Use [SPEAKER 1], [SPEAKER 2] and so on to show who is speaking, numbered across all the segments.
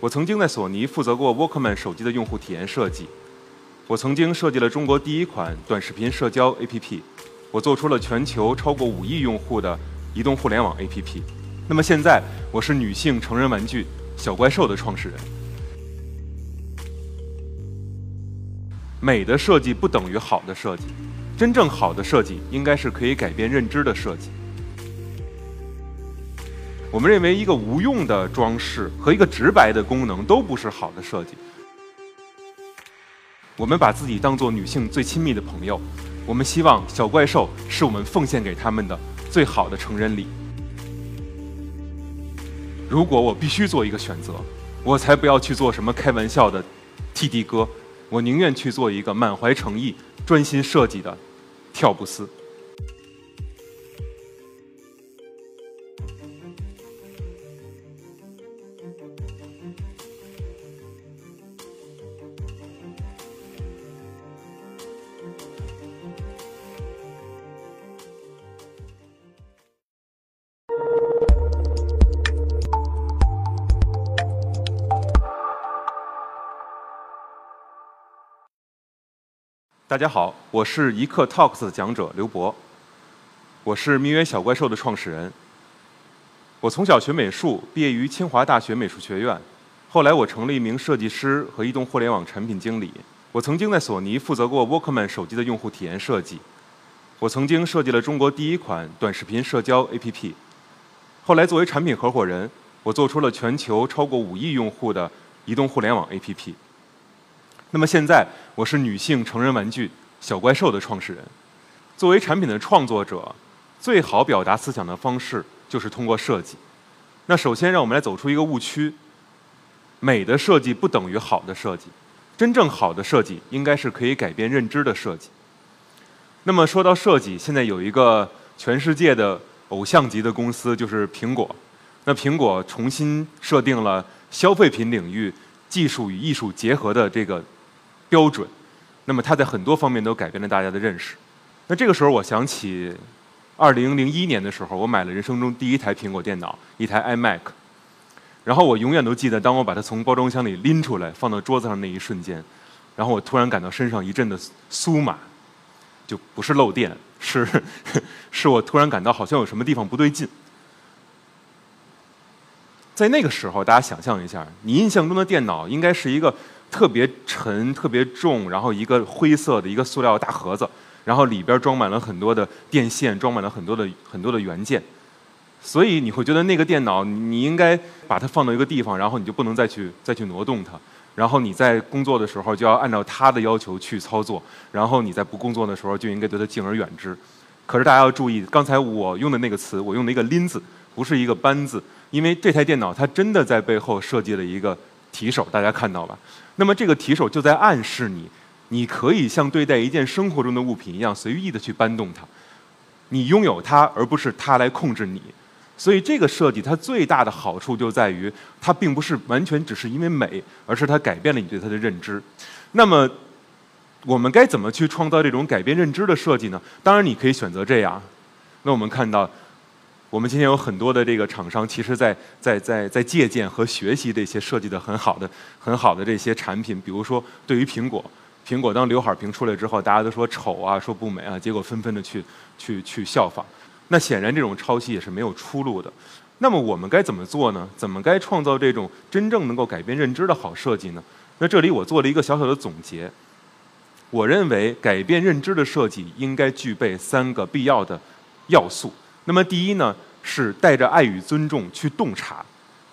[SPEAKER 1] 我曾经在索尼负责过 Walkman 手机的用户体验设计，我曾经设计了中国第一款短视频社交 APP，我做出了全球超过五亿用户的移动互联网 APP。那么现在，我是女性成人玩具小怪兽的创始人。美的设计不等于好的设计，真正好的设计应该是可以改变认知的设计。我们认为，一个无用的装饰和一个直白的功能都不是好的设计。我们把自己当做女性最亲密的朋友，我们希望小怪兽是我们奉献给他们的最好的成人礼。如果我必须做一个选择，我才不要去做什么开玩笑的 TD 哥，我宁愿去做一个满怀诚意、专心设计的跳布斯。大家好，我是一刻 Talks 的讲者刘博，我是蜜约小怪兽的创始人。我从小学美术，毕业于清华大学美术学院，后来我成了一名设计师和移动互联网产品经理。我曾经在索尼负责过 Walkman 手机的用户体验设计，我曾经设计了中国第一款短视频社交 APP。后来作为产品合伙人，我做出了全球超过五亿用户的移动互联网 APP。那么现在，我是女性成人玩具小怪兽的创始人。作为产品的创作者，最好表达思想的方式就是通过设计。那首先，让我们来走出一个误区：美的设计不等于好的设计。真正好的设计应该是可以改变认知的设计。那么说到设计，现在有一个全世界的偶像级的公司，就是苹果。那苹果重新设定了消费品领域技术与艺术结合的这个。标准，那么它在很多方面都改变了大家的认识。那这个时候，我想起，二零零一年的时候，我买了人生中第一台苹果电脑，一台 iMac。然后我永远都记得，当我把它从包装箱里拎出来，放到桌子上那一瞬间，然后我突然感到身上一阵的酥麻，就不是漏电，是 是我突然感到好像有什么地方不对劲。在那个时候，大家想象一下，你印象中的电脑应该是一个。特别沉、特别重，然后一个灰色的一个塑料大盒子，然后里边装满了很多的电线，装满了很多的很多的元件，所以你会觉得那个电脑你应该把它放到一个地方，然后你就不能再去再去挪动它，然后你在工作的时候就要按照它的要求去操作，然后你在不工作的时候就应该对它敬而远之。可是大家要注意，刚才我用的那个词，我用的一个拎字，不是一个搬字，因为这台电脑它真的在背后设计了一个提手，大家看到吧？那么这个提手就在暗示你，你可以像对待一件生活中的物品一样随意的去搬动它，你拥有它，而不是它来控制你。所以这个设计它最大的好处就在于，它并不是完全只是因为美，而是它改变了你对它的认知。那么我们该怎么去创造这种改变认知的设计呢？当然你可以选择这样。那我们看到。我们今天有很多的这个厂商，其实在在在在借鉴和学习这些设计的很好的很好的这些产品。比如说，对于苹果，苹果当刘海屏出来之后，大家都说丑啊，说不美啊，结果纷纷的去去去效仿。那显然这种抄袭也是没有出路的。那么我们该怎么做呢？怎么该创造这种真正能够改变认知的好设计呢？那这里我做了一个小小的总结。我认为改变认知的设计应该具备三个必要的要素。那么第一呢，是带着爱与尊重去洞察；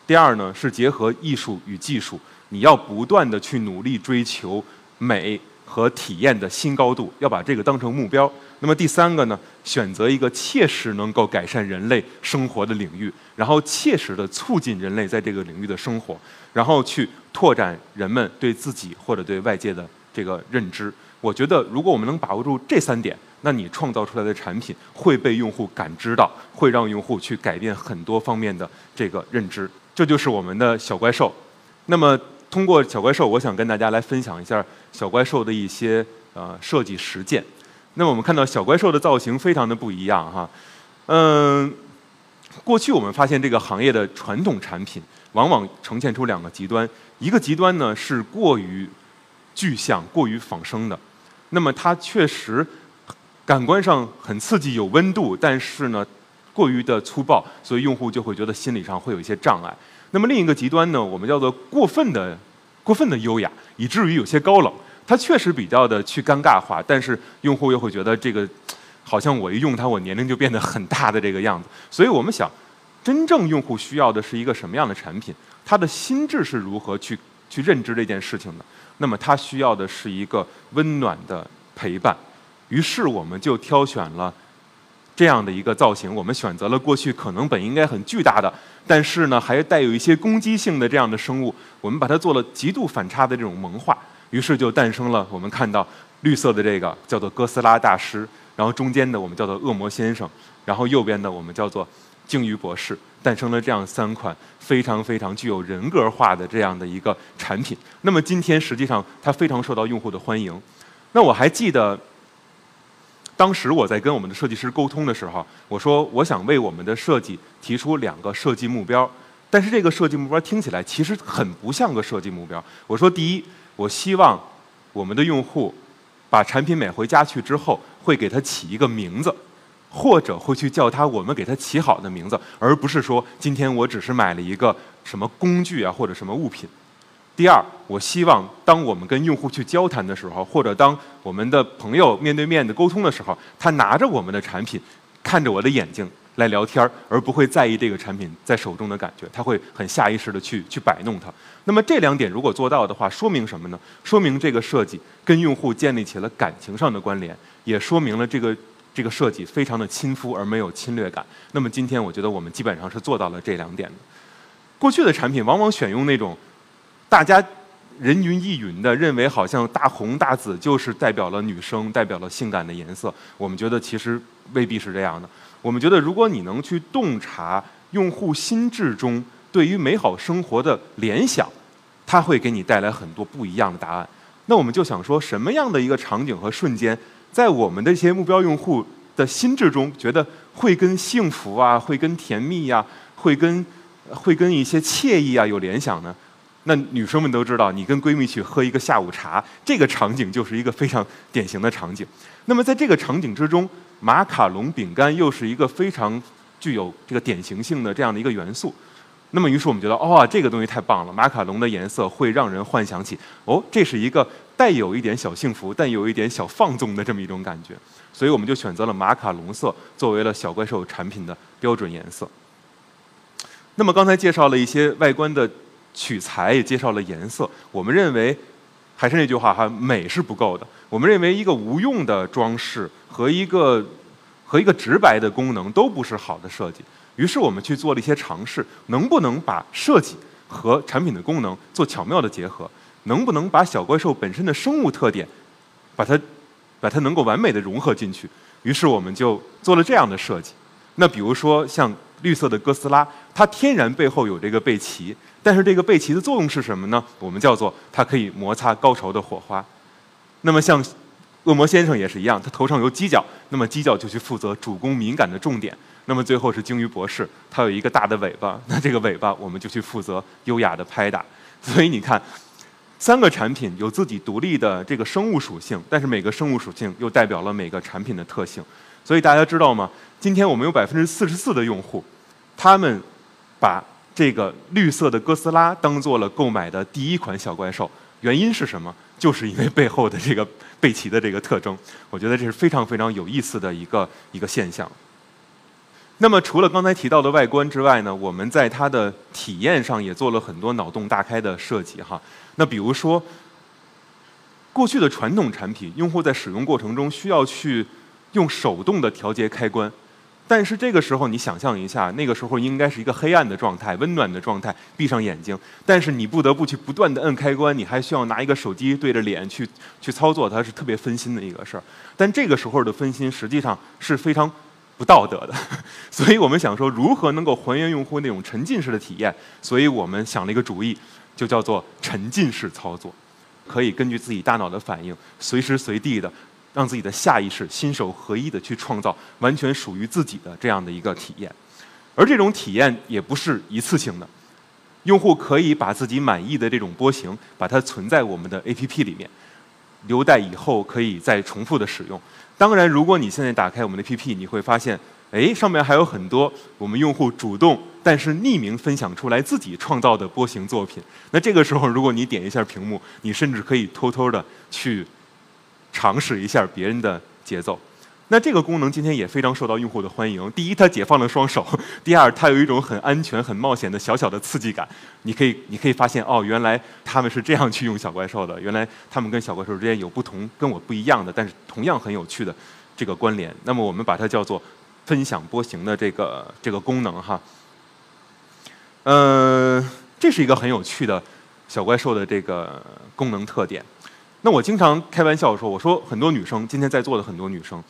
[SPEAKER 1] 第二呢，是结合艺术与技术，你要不断的去努力追求美和体验的新高度，要把这个当成目标。那么第三个呢，选择一个切实能够改善人类生活的领域，然后切实的促进人类在这个领域的生活，然后去拓展人们对自己或者对外界的这个认知。我觉得，如果我们能把握住这三点。那你创造出来的产品会被用户感知到，会让用户去改变很多方面的这个认知，这就是我们的小怪兽。那么通过小怪兽，我想跟大家来分享一下小怪兽的一些呃设计实践。那么我们看到小怪兽的造型非常的不一样哈，嗯，过去我们发现这个行业的传统产品往往呈现出两个极端，一个极端呢是过于具象、过于仿生的，那么它确实感官上很刺激、有温度，但是呢过于的粗暴，所以用户就会觉得心理上会有一些障碍。那么另一个极端呢，我们叫做过分的、过分的优雅，以至于有些高冷。它确实比较的去尴尬化，但是用户又会觉得这个好像我一用它，我年龄就变得很大的这个样子。所以我们想，真正用户需要的是一个什么样的产品？他的心智是如何去去认知这件事情的？那么他需要的是一个温暖的陪伴。于是我们就挑选了这样的一个造型，我们选择了过去可能本应该很巨大的，但是呢还带有一些攻击性的这样的生物，我们把它做了极度反差的这种萌化。于是就诞生了我们看到绿色的这个叫做哥斯拉大师，然后中间的我们叫做恶魔先生，然后右边的我们叫做鲸鱼博士，诞生了这样三款非常非常具有人格化的这样的一个产品。那么今天实际上它非常受到用户的欢迎。那我还记得，当时我在跟我们的设计师沟通的时候，我说我想为我们的设计提出两个设计目标，但是这个设计目标听起来其实很不像个设计目标。我说第一。我希望我们的用户把产品买回家去之后，会给它起一个名字，或者会去叫它我们给它起好的名字，而不是说今天我只是买了一个什么工具啊或者什么物品。第二，我希望当我们跟用户去交谈的时候，或者当我们的朋友面对面的沟通的时候，他拿着我们的产品，看着我的眼睛。来聊天儿，而不会在意这个产品在手中的感觉，他会很下意识的去去摆弄它。那么这两点如果做到的话，说明什么呢？说明这个设计跟用户建立起了感情上的关联，也说明了这个这个设计非常的亲肤而没有侵略感。那么今天我觉得我们基本上是做到了这两点的。过去的产品往往选用那种大家人云亦云的认为好像大红大紫就是代表了女生、代表了性感的颜色，我们觉得其实未必是这样的。我们觉得，如果你能去洞察用户心智中对于美好生活的联想，它会给你带来很多不一样的答案。那我们就想说，什么样的一个场景和瞬间，在我们的一些目标用户的心智中，觉得会跟幸福啊，会跟甜蜜呀，会跟会跟一些惬意啊有联想呢？那女生们都知道，你跟闺蜜去喝一个下午茶，这个场景就是一个非常典型的场景。那么在这个场景之中，马卡龙饼干又是一个非常具有这个典型性的这样的一个元素。那么于是我们觉得，哦，这个东西太棒了！马卡龙的颜色会让人幻想起，哦，这是一个带有一点小幸福，但有一点小放纵的这么一种感觉。所以我们就选择了马卡龙色作为了小怪兽产品的标准颜色。那么刚才介绍了一些外观的。取材也介绍了颜色，我们认为还是那句话哈，美是不够的。我们认为一个无用的装饰和一个和一个直白的功能都不是好的设计。于是我们去做了一些尝试，能不能把设计和产品的功能做巧妙的结合？能不能把小怪兽本身的生物特点，把它把它能够完美的融合进去？于是我们就做了这样的设计。那比如说像绿色的哥斯拉，它天然背后有这个背鳍。但是这个背鳍的作用是什么呢？我们叫做它可以摩擦高潮的火花。那么像恶魔先生也是一样，他头上有犄角，那么犄角就去负责主攻敏感的重点。那么最后是鲸鱼博士，他有一个大的尾巴，那这个尾巴我们就去负责优雅的拍打。所以你看，三个产品有自己独立的这个生物属性，但是每个生物属性又代表了每个产品的特性。所以大家知道吗？今天我们有百分之四十四的用户，他们把这个绿色的哥斯拉当做了购买的第一款小怪兽，原因是什么？就是因为背后的这个背鳍的这个特征。我觉得这是非常非常有意思的一个一个现象。那么除了刚才提到的外观之外呢，我们在它的体验上也做了很多脑洞大开的设计哈。那比如说，过去的传统产品，用户在使用过程中需要去用手动的调节开关。但是这个时候，你想象一下，那个时候应该是一个黑暗的状态，温暖的状态，闭上眼睛。但是你不得不去不断的摁开关，你还需要拿一个手机对着脸去去操作，它是特别分心的一个事儿。但这个时候的分心实际上是非常不道德的，所以我们想说，如何能够还原用户那种沉浸式的体验？所以我们想了一个主意，就叫做沉浸式操作，可以根据自己大脑的反应，随时随地的。让自己的下意识心手合一的去创造完全属于自己的这样的一个体验。而这种体验也不是一次性的，用户可以把自己满意的这种波形，把它存在我们的 APP 里面，留待以后可以再重复的使用。当然，如果你现在打开我们的 APP，你会发现，哎，上面还有很多我们用户主动但是匿名分享出来自己创造的波形作品。那这个时候，如果你点一下屏幕，你甚至可以偷偷的去尝试一下别人的节奏。那这个功能今天也非常受到用户的欢迎。第一，它解放了双手；第二，它有一种很安全、很冒险的小小的刺激感。你可以，你可以发现，哦，原来他们是这样去用小怪兽的。原来他们跟小怪兽之间有不同、跟我不一样的，但是同样很有趣的这个关联。那么我们把它叫做分享波形的这个这个功能哈。嗯，这是一个很有趣的小怪兽的这个功能特点。那我经常开玩笑说，我说很多女生，今天在座的很多女生。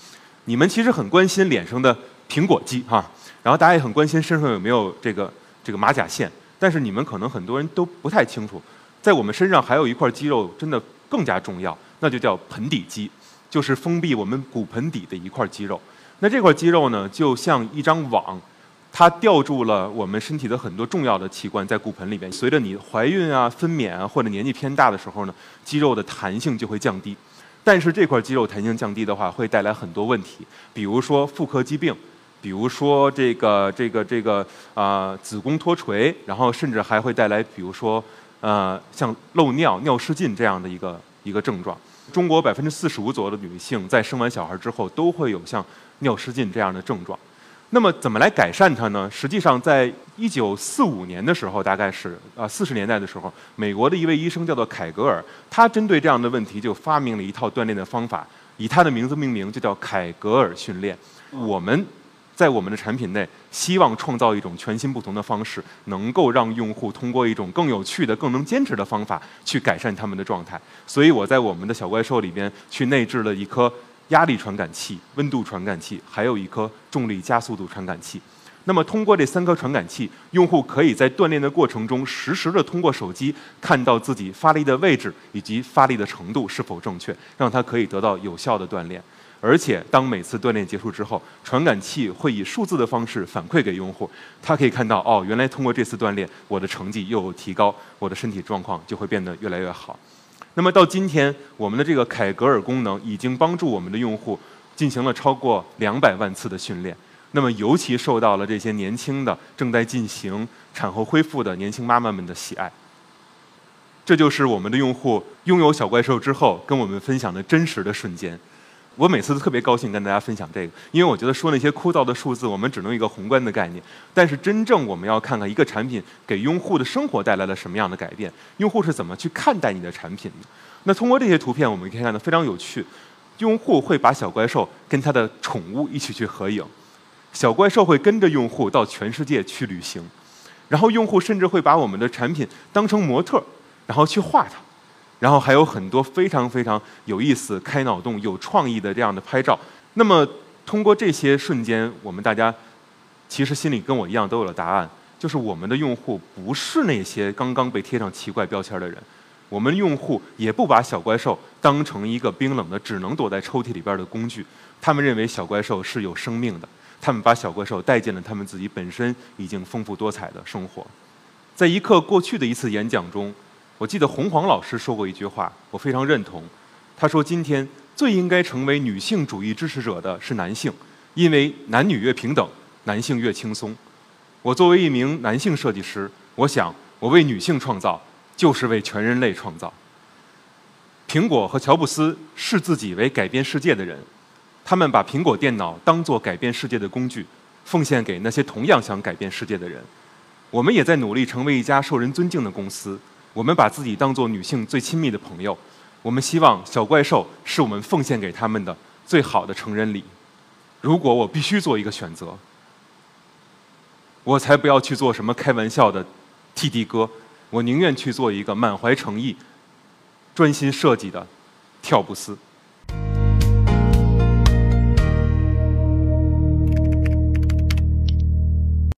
[SPEAKER 1] 你们其实很关心脸上的苹果肌哈，然后大家也很关心身上有没有这个这个马甲线，但是你们可能很多人都不太清楚，在我们身上还有一块肌肉真的更加重要，那就叫盆底肌，就是封闭我们骨盆底的一块肌肉。那这块肌肉呢，就像一张网，它吊住了我们身体的很多重要的器官在骨盆里面。随着你怀孕啊、分娩啊或者年纪偏大的时候呢，肌肉的弹性就会降低。但是这块肌肉弹性降低的话，会带来很多问题，比如说妇科疾病，比如说这个这个这个啊子宫脱垂，然后甚至还会带来，比如说呃像漏尿、尿失禁这样的一个一个症状。中国百分之四十五左右的女性在生完小孩之后都会有像尿失禁这样的症状。那么怎么来改善它呢？实际上，在一九四五年的时候，大概是啊四十年代的时候，美国的一位医生叫做凯格尔，他针对这样的问题就发明了一套锻炼的方法，以他的名字命名，就叫凯格尔训练。我们在我们的产品内，希望创造一种全新不同的方式，能够让用户通过一种更有趣的、更能坚持的方法去改善他们的状态。所以我在我们的小怪兽里边去内置了一颗。压力传感器、温度传感器，还有一颗重力加速度传感器。那么，通过这三颗传感器，用户可以在锻炼的过程中，实时的通过手机看到自己发力的位置以及发力的程度是否正确，让他可以得到有效的锻炼。而且，当每次锻炼结束之后，传感器会以数字的方式反馈给用户，他可以看到，哦，原来通过这次锻炼，我的成绩又有提高，我的身体状况就会变得越来越好。那么到今天，我们的这个凯格尔功能已经帮助我们的用户进行了超过两百万次的训练。那么尤其受到了这些年轻的正在进行产后恢复的年轻妈妈们的喜爱。这就是我们的用户拥有小怪兽之后跟我们分享的真实的瞬间。我每次都特别高兴跟大家分享这个，因为我觉得说那些枯燥的数字，我们只能一个宏观的概念。但是真正我们要看看一个产品给用户的生活带来了什么样的改变，用户是怎么去看待你的产品的。那通过这些图片，我们可以看到非常有趣。用户会把小怪兽跟他的宠物一起去合影，小怪兽会跟着用户到全世界去旅行，然后用户甚至会把我们的产品当成模特，然后去画它。然后还有很多非常非常有意思、开脑洞、有创意的这样的拍照。那么通过这些瞬间，我们大家其实心里跟我一样都有了答案，就是我们的用户不是那些刚刚被贴上奇怪标签的人，我们用户也不把小怪兽当成一个冰冷的、只能躲在抽屉里边的工具，他们认为小怪兽是有生命的，他们把小怪兽带进了他们自己本身已经丰富多彩的生活。在一刻过去的一次演讲中。我记得洪黄老师说过一句话，我非常认同。他说：“今天最应该成为女性主义支持者的是男性，因为男女越平等，男性越轻松。”我作为一名男性设计师，我想我为女性创造，就是为全人类创造。苹果和乔布斯视自己为改变世界的人，他们把苹果电脑当作改变世界的工具，奉献给那些同样想改变世界的人。我们也在努力成为一家受人尊敬的公司。我们把自己当做女性最亲密的朋友，我们希望小怪兽是我们奉献给他们的最好的成人礼。如果我必须做一个选择，我才不要去做什么开玩笑的 TD 哥，我宁愿去做一个满怀诚意、专心设计的跳布斯。